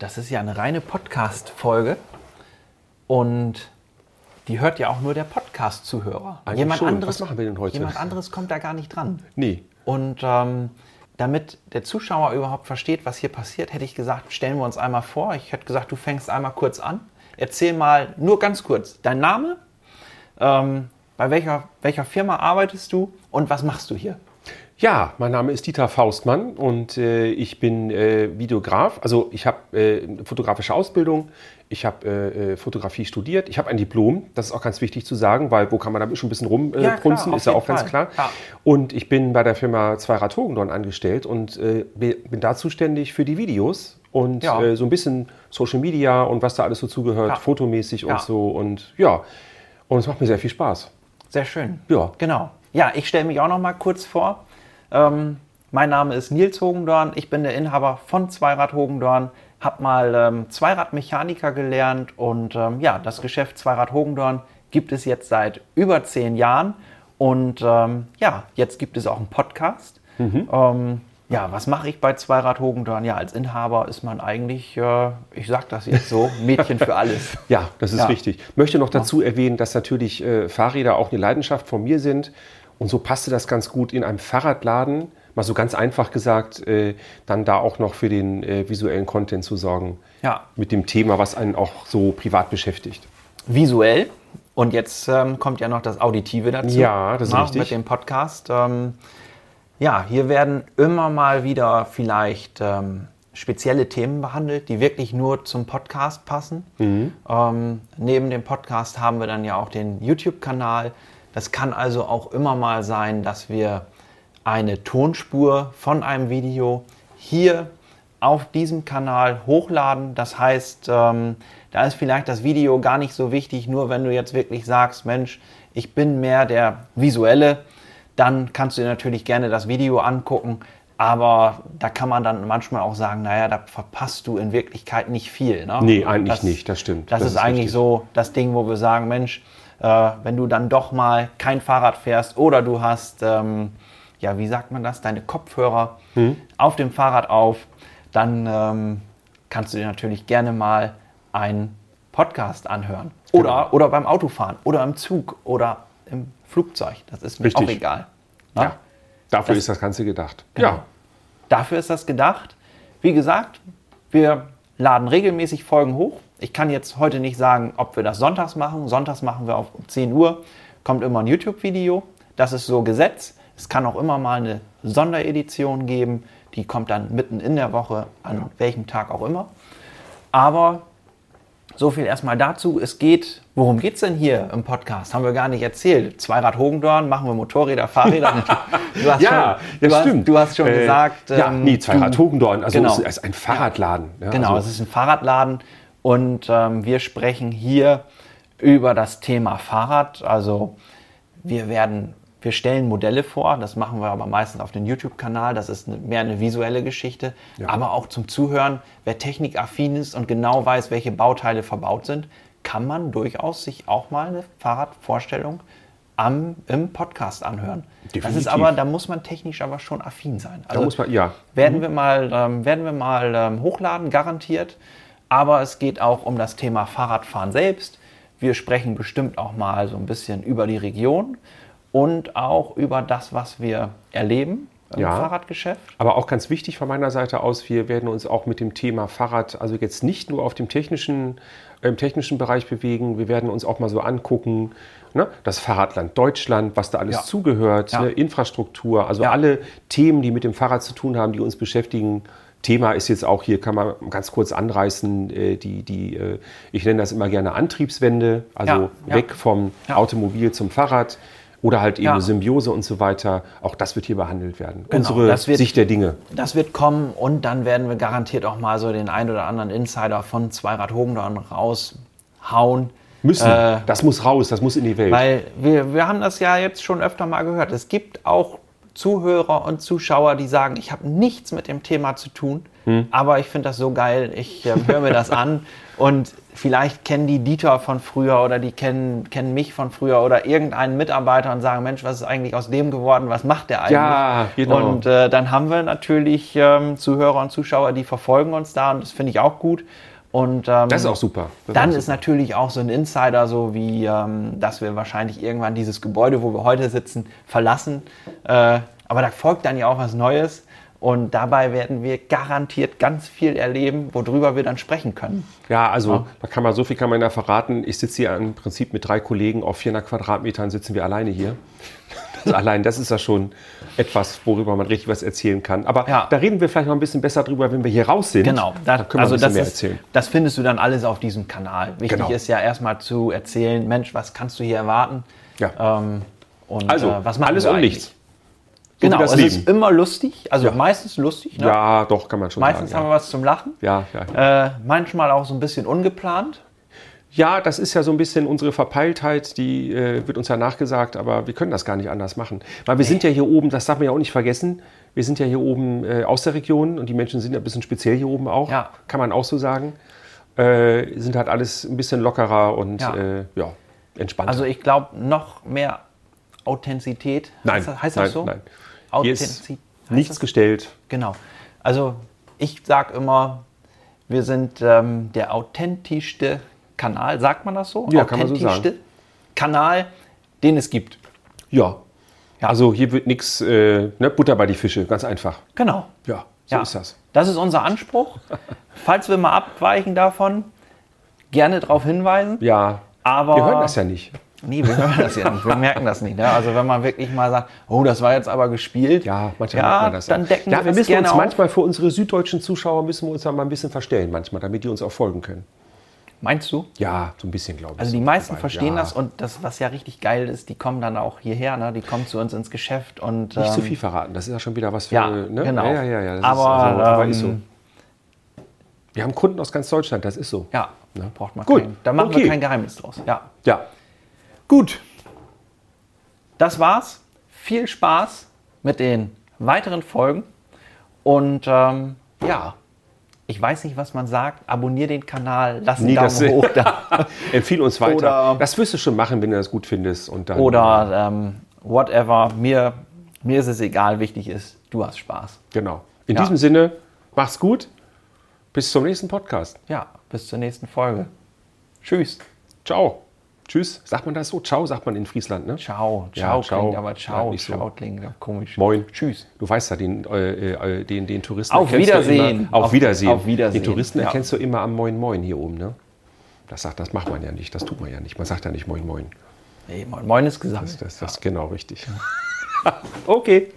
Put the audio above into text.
das ist ja eine reine Podcast-Folge und die hört ja auch nur der Podcast-Zuhörer. Jemand schon. anderes, Was machen wir denn heute? Jemand anderes kommt da gar nicht dran. Nee. Und ähm, damit der Zuschauer überhaupt versteht, was hier passiert, hätte ich gesagt, stellen wir uns einmal vor. Ich hätte gesagt, du fängst einmal kurz an. Erzähl mal nur ganz kurz dein Name, ähm, bei welcher, welcher Firma arbeitest du und was machst du hier? Ja, mein Name ist Dieter Faustmann und äh, ich bin äh, Videograf. Also ich habe äh, eine fotografische Ausbildung, ich habe äh, äh, Fotografie studiert, ich habe ein Diplom, das ist auch ganz wichtig zu sagen, weil wo kann man da schon ein bisschen rumprunzen, Ja, äh, auf ist ja auch ganz Fall. klar. Ja. Und ich bin bei der Firma Zweirad Hogendorn angestellt und bin da zuständig für die Videos und Ja. so ein bisschen Social Media und was da alles so zugehört, Ja. fotomäßig Ja. und so und ja. Und es macht mir sehr viel Spaß. Sehr schön. Ja. Genau. Ja, ich stelle mich auch noch mal kurz vor. Ähm, mein Name ist Nils Hogendorn. Ich bin der Inhaber von Zweirad Hogendorn. Hab mal ähm, Zweiradmechaniker gelernt und ähm, ja, das Geschäft Zweirad Hogendorn gibt es jetzt seit über zehn Jahren. Und ähm, ja, jetzt gibt es auch einen Podcast. Ähm, ja, was mache ich bei Zweirad Hogendorn? Ja, als Inhaber ist man eigentlich, äh, ich sag das jetzt so, Mädchen für alles. Ja, das ist Ja. richtig. Möchte noch dazu erwähnen, dass natürlich äh, Fahrräder auch eine Leidenschaft von mir sind. Und so passte das ganz gut in einem Fahrradladen, mal so ganz einfach gesagt, äh, dann da auch noch für den äh, visuellen Content zu sorgen. Ja. Mit dem Thema, was einen auch so privat beschäftigt. visuell. Und jetzt ähm, kommt ja noch das Auditive dazu. Ja, das ist Na, richtig. Mit dem Podcast. Ähm, ja, hier werden immer mal wieder vielleicht ähm, spezielle Themen behandelt, die wirklich nur zum Podcast passen. Mhm. Ähm, neben dem Podcast haben wir dann ja auch den YouTube-Kanal. Das kann also auch immer mal sein, dass wir eine Tonspur von einem Video hier auf diesem Kanal hochladen. Das heißt, ähm, da ist vielleicht das Video gar nicht so wichtig, nur wenn du jetzt wirklich sagst, Mensch, ich bin mehr der visuelle, dann kannst du dir natürlich gerne das Video angucken. Aber da kann man dann manchmal auch sagen, naja, da verpasst du in Wirklichkeit nicht viel. Ne? Nee, eigentlich nicht, das stimmt. Das, Das ist, ist eigentlich richtig. so das Ding, wo wir sagen, Mensch, äh, wenn du dann doch mal kein Fahrrad fährst oder du hast, ähm, ja, wie sagt man das, deine Kopfhörer Hm? auf dem Fahrrad auf, dann ähm, kannst du dir natürlich gerne mal einen Podcast anhören. Oder, Genau. oder beim Autofahren oder im Zug oder im Flugzeug. Das ist mir Richtig. auch egal. Ja, dafür Das- ist das Ganze gedacht. Genau. Ja, Dafür ist das gedacht. Wie gesagt, wir laden regelmäßig Folgen hoch. Ich kann jetzt heute nicht sagen, ob wir das sonntags machen. Sonntags machen wir auf 10 Uhr. Kommt immer ein YouTube-Video. Das ist so Gesetz. Es kann auch immer mal eine Sonderedition geben. Die kommt dann mitten in der Woche, an welchem Tag auch immer. Aber so viel erstmal dazu. Es geht, worum geht es denn hier im Podcast? Haben wir gar nicht erzählt. Zweirad Hogendorn, machen wir Motorräder, Fahrräder. Du hast ja, du das hast, stimmt. Du hast schon Äh, gesagt. ja, ähm, nee, Zweirad du- Hogendorn. Also Genau. es ist ein Fahrradladen. Ja, Genau, also, es ist ein Fahrradladen und ähm, wir sprechen hier über das Thema Fahrrad. Also wir werden, wir stellen Modelle vor, das machen wir aber meistens auf dem YouTube-Kanal. Das ist mehr eine visuelle Geschichte, aber auch zum Zuhören. Wer technikaffin ist und genau weiß, welche Bauteile verbaut sind, kann man durchaus sich auch mal eine Fahrradvorstellung am, im Podcast anhören. Das ist Definitiv. aber, da muss man technisch aber schon affin sein. Also da muss man, ja. werden wir mal, ähm, werden wir mal ähm, hochladen, garantiert. Aber es geht auch um das Thema Fahrradfahren selbst. Wir sprechen bestimmt auch mal so ein bisschen über die Region und auch über das, was wir erleben im Ja. Fahrradgeschäft. Aber auch ganz wichtig von meiner Seite aus, wir werden uns auch mit dem Thema Fahrrad, also jetzt nicht nur auf dem technischen, im technischen Bereich bewegen, wir werden uns auch mal so angucken, ne, das Fahrradland Deutschland, was da alles Ja. zugehört, Ja. ne, Infrastruktur, also alle Themen, die mit dem Fahrrad zu tun haben, die uns beschäftigen. Thema ist jetzt auch hier, kann man ganz kurz anreißen, äh, die, die äh, ich nenne das immer gerne Antriebswende, also weg vom. Automobil zum Fahrrad. Oder halt eben Ja. Symbiose und so weiter. Auch das wird hier behauen werden. Genau, Unsere das wird- Sicht der Dinge. Das wird kommen und dann werden wir garantiert auch mal so den ein oder anderen Insider von Zweirad Hogendorn raushauen. Müssen. Äh, das muss raus, das muss in die Welt. Weil wir, wir haben das ja jetzt schon öfter mal gehört. Es gibt auch Zuhörer und Zuschauer, die sagen, ich habe nichts mit dem Thema zu tun. aber ich finde das so geil. Ich äh, höre mir das an und vielleicht kennen die Dieter von früher oder die kennen, kennen mich von früher oder irgendeinen Mitarbeiter und sagen, Mensch, was ist eigentlich aus dem geworden? Was macht der eigentlich? Ja, genau. Und äh, dann haben wir natürlich ähm, Zuhörer und Zuschauer, die verfolgen uns da und das finde ich auch gut. Und ähm, Das ist auch super. Das dann ist natürlich auch so ein Insider, so wie, ähm, dass wir wahrscheinlich irgendwann dieses Gebäude, wo wir heute sitzen, verlassen. Äh, aber da folgt dann ja auch was Neues. Und dabei werden wir garantiert ganz viel erleben, worüber wir dann sprechen können. Ja, also da kann man so viel kann man ja verraten. Ich sitze hier im Prinzip mit drei Kollegen auf 400 Quadratmetern sitzen wir alleine hier. Das, allein das ist ja schon etwas, worüber man richtig was erzählen kann. Aber Ja. da reden wir vielleicht noch ein bisschen besser drüber, wenn wir hier raus sind. Genau, da da, können wir also ein bisschen das, mehr ist, erzählen. das findest du dann alles auf diesem Kanal. Wichtig Genau. ist ja erstmal zu erzählen, Mensch, was kannst du hier erwarten? Ja. Ähm, und Also, äh, was machen alles wir und eigentlich? nichts. So Genau, es ist immer lustig, also Ja. meistens lustig. Ne? Ja, doch, kann man schon Meistens sagen. haben wir was zum Lachen. Ja. Ja, ja. Äh, manchmal auch so ein bisschen ungeplant. Ja, das ist ja so ein bisschen unsere Verpeiltheit, die äh, wird uns ja nachgesagt, aber wir können das gar nicht anders machen. Weil wir sind ja hier oben, das darf man ja auch nicht vergessen, wir sind ja hier oben äh, aus der Region und die Menschen sind ja ein bisschen speziell hier oben auch, Ja. kann man auch so sagen. Äh, sind halt alles ein bisschen lockerer und Ja. äh, ja, entspannter. Also ich glaube, noch mehr Authentizität. nein, heißt das, heißt nein, das so? nein. Authentizität. nichts das? gestellt. Genau. Also ich sage immer, wir sind ähm, der authentischste Kanal, sagt man das so? Ja, kann man so Authentischste Kanal, den es gibt. Ja. Also hier wird nichts, äh, ne, Butter bei die Fische, ganz einfach. Genau. Ja, so Ja. ist das. Das ist unser Anspruch. Falls wir mal abweichen davon, gerne darauf hinweisen. Ja, Aber wir hören das ja nicht. Nee, wir hören das ja nicht. Wir merken das nicht. Ne? Also wenn man wirklich mal sagt, oh, das war jetzt aber gespielt. Ja, manchmal ja, man das. dann auch. decken ja, wir wir müssen uns manchmal für unsere süddeutschen Zuschauer müssen wir uns da mal ein bisschen verstellen manchmal, damit die uns auch folgen können. Meinst du? Ja, so ein bisschen glaube ich. Also die meisten dabei. verstehen ja. das und das, was ja richtig geil ist, die kommen dann auch hierher, ne? die kommen zu uns ins Geschäft und Nicht zu ähm, viel verraten, das ist ja schon wieder was für. Ja, ne? genau. Ja, ja, ja. Aber, ist, also, aber ist so. ähm, Wir haben Kunden aus ganz Deutschland, das ist so. ja, Ne? braucht man Gut, kein, da machen okay. wir kein Geheimnis draus. Ja. Ja. Gut, das war's. Viel Spaß mit den weiteren Folgen und ähm, ja, ich weiß nicht, was man sagt. Abonnier den Kanal, lass einen Daumen hoch da. Empfiehl uns weiter. Oder- das wirst du schon machen, wenn du das gut findest. Und dann, oder ähm, whatever. Mir, mir ist es egal. Wichtig ist, du hast Spaß. Genau. In Ja. diesem Sinne, mach's gut. Bis zum nächsten Podcast. Ja, bis zur nächsten Folge. Tschüss. Ciao. Tschüss. Sagt man das so? Ciao, sagt man in Friesland, ne? Ciao. Ja, Ciao ciao. klingt aber ciao. Ja, nicht so. ciao klingt ja komisch. Moin. Tschüss. Du weißt ja, den, äh, äh, den, den Touristen Auf erkennst du Wiedersehen. Immer, auf, Auf- Wiedersehen. auf Wiedersehen. Den Touristen Ja. erkennst du immer am Moin Moin hier oben, ne? Das, sagt, das macht man ja nicht, das tut man ja nicht. Man sagt ja nicht Moin Moin. Nee, moin, moin ist gesagt. Das, das, das ist genau richtig. okay.